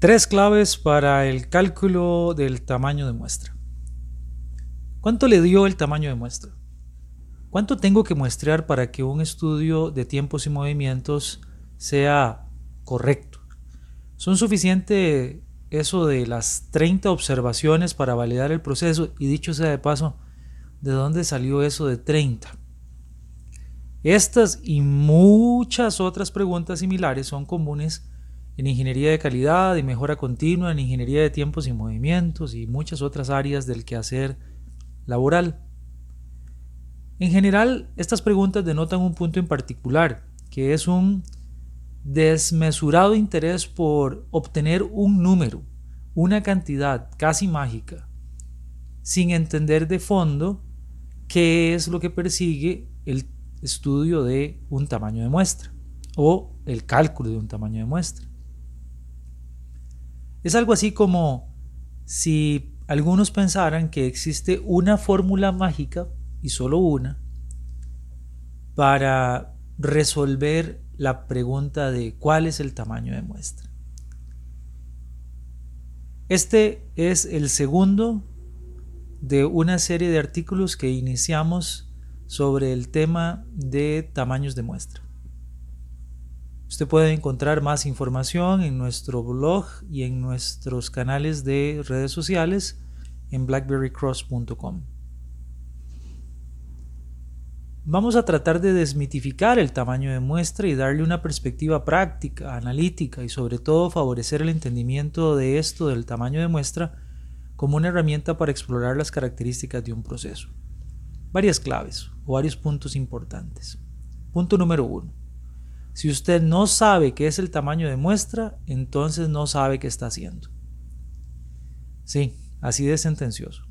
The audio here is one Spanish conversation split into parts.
Tres claves para el cálculo del tamaño de muestra. ¿Cuánto le dio el tamaño de muestra? ¿Cuánto tengo que muestrear para que un estudio de tiempos y movimientos sea correcto? ¿Son suficiente eso de las 30 observaciones para validar el proceso? Y dicho sea de paso, ¿de dónde salió eso de 30? Estas y muchas otras preguntas similares son comunes en ingeniería de calidad y mejora continua, en ingeniería de tiempos y movimientos y muchas otras áreas del quehacer laboral. En general, estas preguntas denotan un punto en particular, que es un desmesurado interés por obtener un número, una cantidad casi mágica, sin entender de fondo qué es lo que persigue el estudio de un tamaño de muestra o el cálculo de un tamaño de muestra. Es algo así como si algunos pensaran que existe una fórmula mágica, y solo una, para resolver la pregunta de cuál es el tamaño de muestra. Este es el segundo de una serie de artículos que iniciamos sobre el tema de tamaños de muestra. Usted puede encontrar más información en nuestro blog y en nuestros canales de redes sociales en blackberrycross.com. Vamos a tratar de desmitificar el tamaño de muestra y darle una perspectiva práctica, analítica y sobre todo favorecer el entendimiento de esto del tamaño de muestra como una herramienta para explorar las características de un proceso. Varias claves o varios puntos importantes. Punto número uno. Si usted no sabe qué es el tamaño de muestra, entonces no sabe qué está haciendo. Sí, así de sentencioso.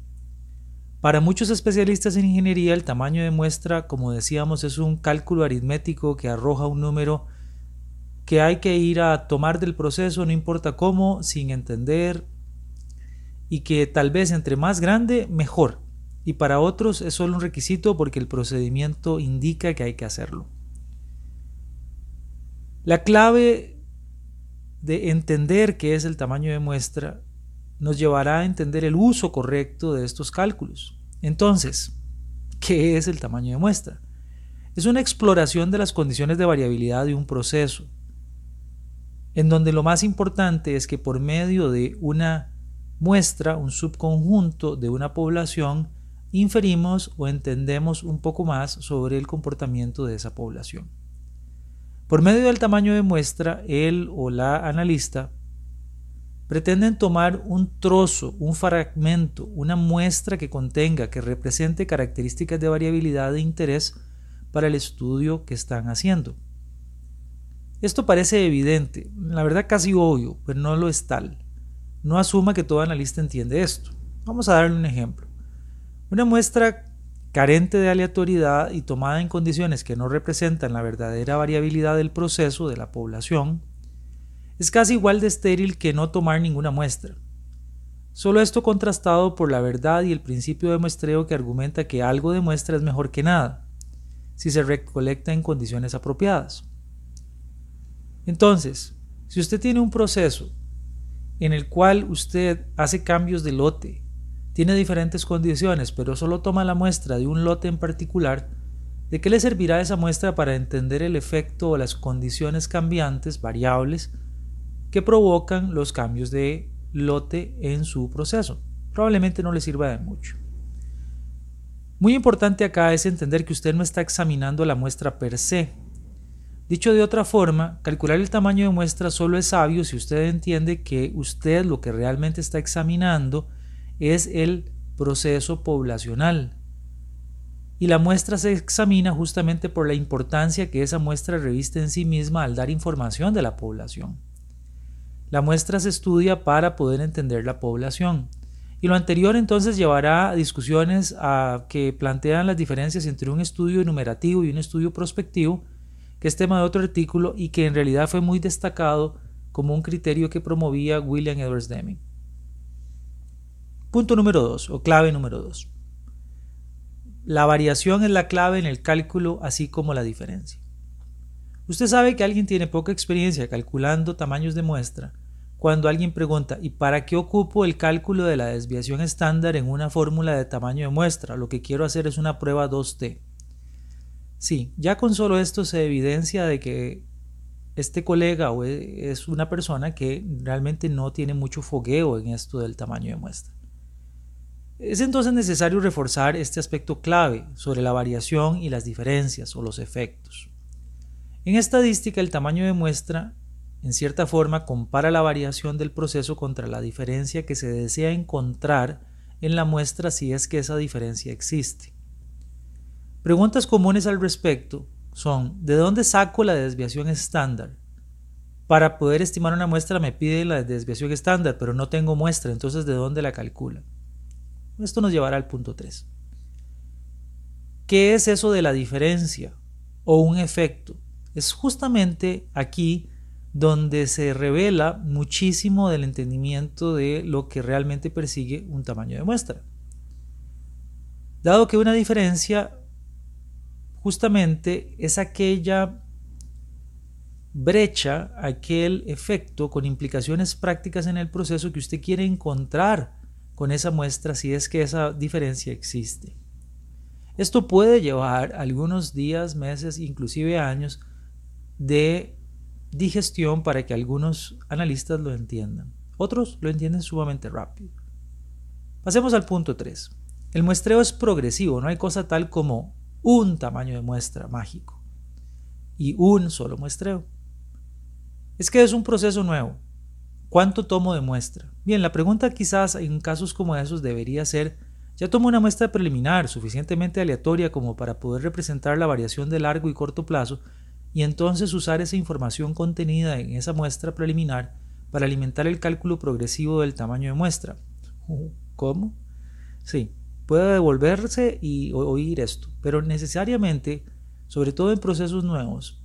Para muchos especialistas en ingeniería, el tamaño de muestra, como decíamos, es un cálculo aritmético que arroja un número que hay que ir a tomar del proceso, no importa cómo, sin entender, y que tal vez entre más grande, mejor. Y para otros es solo un requisito porque el procedimiento indica que hay que hacerlo. La clave de entender qué es el tamaño de muestra nos llevará a entender el uso correcto de estos cálculos. Entonces, ¿qué es el tamaño de muestra? Es una exploración de las condiciones de variabilidad de un proceso, en donde lo más importante es que por medio de una muestra, un subconjunto de una población, inferimos o entendemos un poco más sobre el comportamiento de esa población. Por medio del tamaño de muestra, él o la analista pretenden tomar un trozo, un fragmento, una muestra que contenga, que represente características de variabilidad de interés para el estudio que están haciendo. Esto parece evidente, la verdad casi obvio, pero no lo es tal. No asuma que todo analista entiende esto. Vamos a darle un ejemplo. Una muestra carente de aleatoriedad y tomada en condiciones que no representan la verdadera variabilidad del proceso de la población, es casi igual de estéril que no tomar ninguna muestra. Solo esto contrastado por la verdad y el principio de muestreo que argumenta que algo de muestra es mejor que nada, si se recolecta en condiciones apropiadas. Entonces, si usted tiene un proceso en el cual usted hace cambios de lote, tiene diferentes condiciones, pero solo toma la muestra de un lote en particular, ¿de qué le servirá esa muestra para entender el efecto o las condiciones cambiantes, variables, que provocan los cambios de lote en su proceso? Probablemente no le sirva de mucho. Muy importante acá es entender que usted no está examinando la muestra per se. Dicho de otra forma, calcular el tamaño de muestra solo es sabio si usted entiende que usted lo que realmente está examinando es el proceso poblacional. y la muestra se examina justamente por la importancia que esa muestra reviste en sí misma al dar información de la población. La muestra se estudia para poder entender la población. Y lo anterior entonces llevará a discusiones a que plantean las diferencias entre un estudio enumerativo y un estudio prospectivo, que es tema de otro artículo y que en realidad fue muy destacado como un criterio que promovía William Edwards Deming. Punto número 2, o clave número 2. La variación es la clave en el cálculo, así como la diferencia. Usted sabe que alguien tiene poca experiencia calculando tamaños de muestra cuando alguien pregunta ¿y para qué ocupo el cálculo de la desviación estándar en una fórmula de tamaño de muestra? Lo que quiero hacer es una prueba 2T. Sí, ya con solo esto se evidencia de que este colega es una persona que realmente no tiene mucho fogueo en esto del tamaño de muestra. Es entonces necesario reforzar este aspecto clave sobre la variación y las diferencias o los efectos. En estadística, el tamaño de muestra, en cierta forma, compara la variación del proceso contra la diferencia que se desea encontrar en la muestra si es que esa diferencia existe. Preguntas comunes al respecto son, ¿de dónde saco la desviación estándar? Para poder estimar una muestra me pide la desviación estándar, pero no tengo muestra, entonces ¿de dónde la calcula? Esto nos llevará al punto 3. ¿Qué es eso de la diferencia o un efecto? Es justamente aquí donde se revela muchísimo del entendimiento de lo que realmente persigue un tamaño de muestra. Dado que una diferencia justamente es aquella brecha, aquel efecto con implicaciones prácticas en el proceso que usted quiere encontrar con esa muestra si es que esa diferencia existe. Esto puede llevar algunos días, meses, inclusive años de digestión para que algunos analistas lo entiendan. Otros lo entienden sumamente rápido. Pasemos al punto 3. El muestreo es progresivo, no hay cosa tal como un tamaño de muestra mágico y un solo muestreo. Es que es un proceso nuevo, ¿Cuánto tomo de muestra? Bien, la pregunta quizás en casos como esos debería ser, ya tomo una muestra preliminar suficientemente aleatoria como para poder representar la variación de largo y corto plazo y entonces usar esa información contenida en esa muestra preliminar para alimentar el cálculo progresivo del tamaño de muestra. ¿Cómo? Sí, puede devolverse y oír esto, pero necesariamente, sobre todo en procesos nuevos,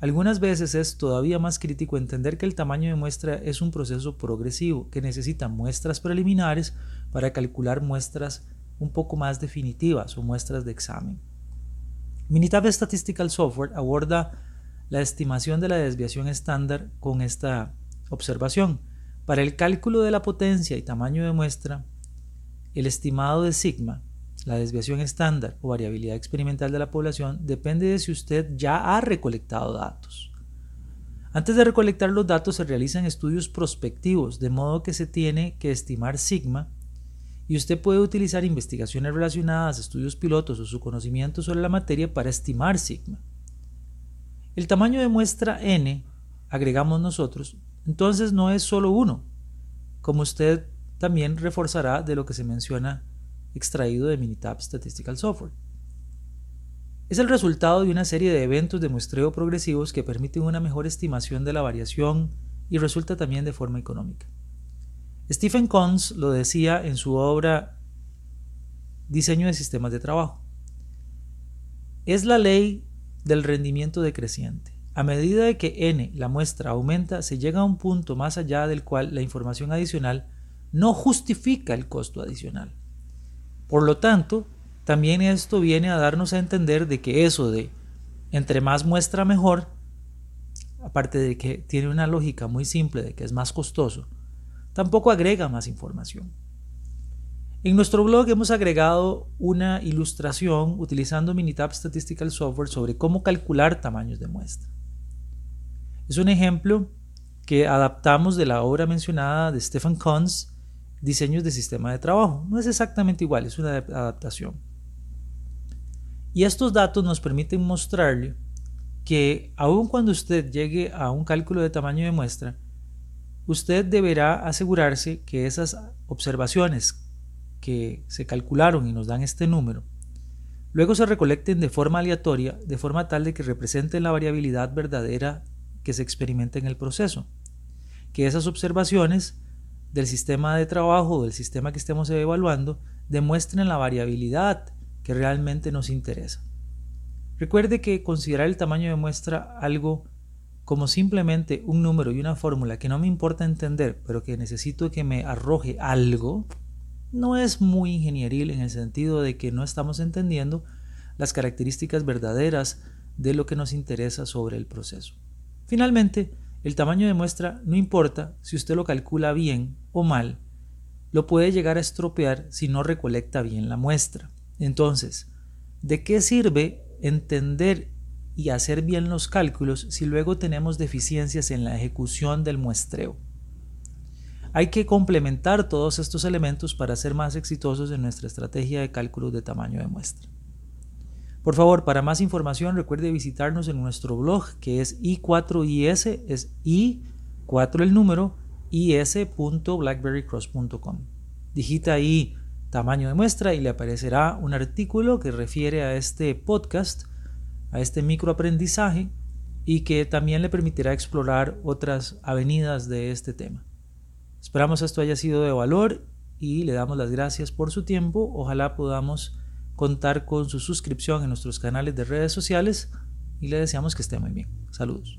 algunas veces es todavía más crítico entender que el tamaño de muestra es un proceso progresivo que necesita muestras preliminares para calcular muestras un poco más definitivas o muestras de examen. Minitab Statistical Software aborda la estimación de la desviación estándar con esta observación. Para el cálculo de la potencia y tamaño de muestra, el estimado de sigma la desviación estándar o variabilidad experimental de la población depende de si usted ya ha recolectado datos. Antes de recolectar los datos se realizan estudios prospectivos, de modo que se tiene que estimar sigma y usted puede utilizar investigaciones relacionadas, estudios pilotos o su conocimiento sobre la materia para estimar sigma. El tamaño de muestra n, agregamos nosotros, entonces no es solo uno, como usted también reforzará de lo que se menciona extraído de Minitab Statistical Software. Es el resultado de una serie de eventos de muestreo progresivos que permiten una mejor estimación de la variación y resulta también de forma económica. Stephen Cons lo decía en su obra Diseño de sistemas de trabajo. Es la ley del rendimiento decreciente. A medida de que n, la muestra, aumenta, se llega a un punto más allá del cual la información adicional no justifica el costo adicional. Por lo tanto, también esto viene a darnos a entender de que eso de entre más muestra mejor, aparte de que tiene una lógica muy simple de que es más costoso, tampoco agrega más información. En nuestro blog hemos agregado una ilustración utilizando Minitab Statistical Software sobre cómo calcular tamaños de muestra. Es un ejemplo que adaptamos de la obra mencionada de Stephen Kunz diseños de sistema de trabajo. No es exactamente igual, es una adaptación. Y estos datos nos permiten mostrarle que aun cuando usted llegue a un cálculo de tamaño de muestra, usted deberá asegurarse que esas observaciones que se calcularon y nos dan este número Luego se recolecten de forma aleatoria, de forma tal de que representen la variabilidad verdadera que se experimenta en el proceso. Que esas observaciones del sistema de trabajo o del sistema que estemos evaluando demuestren la variabilidad que realmente nos interesa. Recuerde que considerar el tamaño de muestra algo como simplemente un número y una fórmula que no me importa entender, pero que necesito que me arroje algo, no es muy ingenieril en el sentido de que no estamos entendiendo las características verdaderas de lo que nos interesa sobre el proceso. Finalmente, el tamaño de muestra no importa si usted lo calcula bien o mal, lo puede llegar a estropear si no recolecta bien la muestra. Entonces, ¿de qué sirve entender y hacer bien los cálculos si luego tenemos deficiencias en la ejecución del muestreo? Hay que complementar todos estos elementos para ser más exitosos en nuestra estrategia de cálculos de tamaño de muestra. Por favor, para más información recuerde visitarnos en nuestro blog que es i4is, es i4 el número, is.blackberrycross.com. Digita ahí tamaño de muestra y le aparecerá un artículo que refiere a este podcast, a este microaprendizaje y que también le permitirá explorar otras avenidas de este tema. Esperamos esto haya sido de valor y le damos las gracias por su tiempo. Ojalá podamos contar con su suscripción en nuestros canales de redes sociales y le deseamos que esté muy bien. Saludos.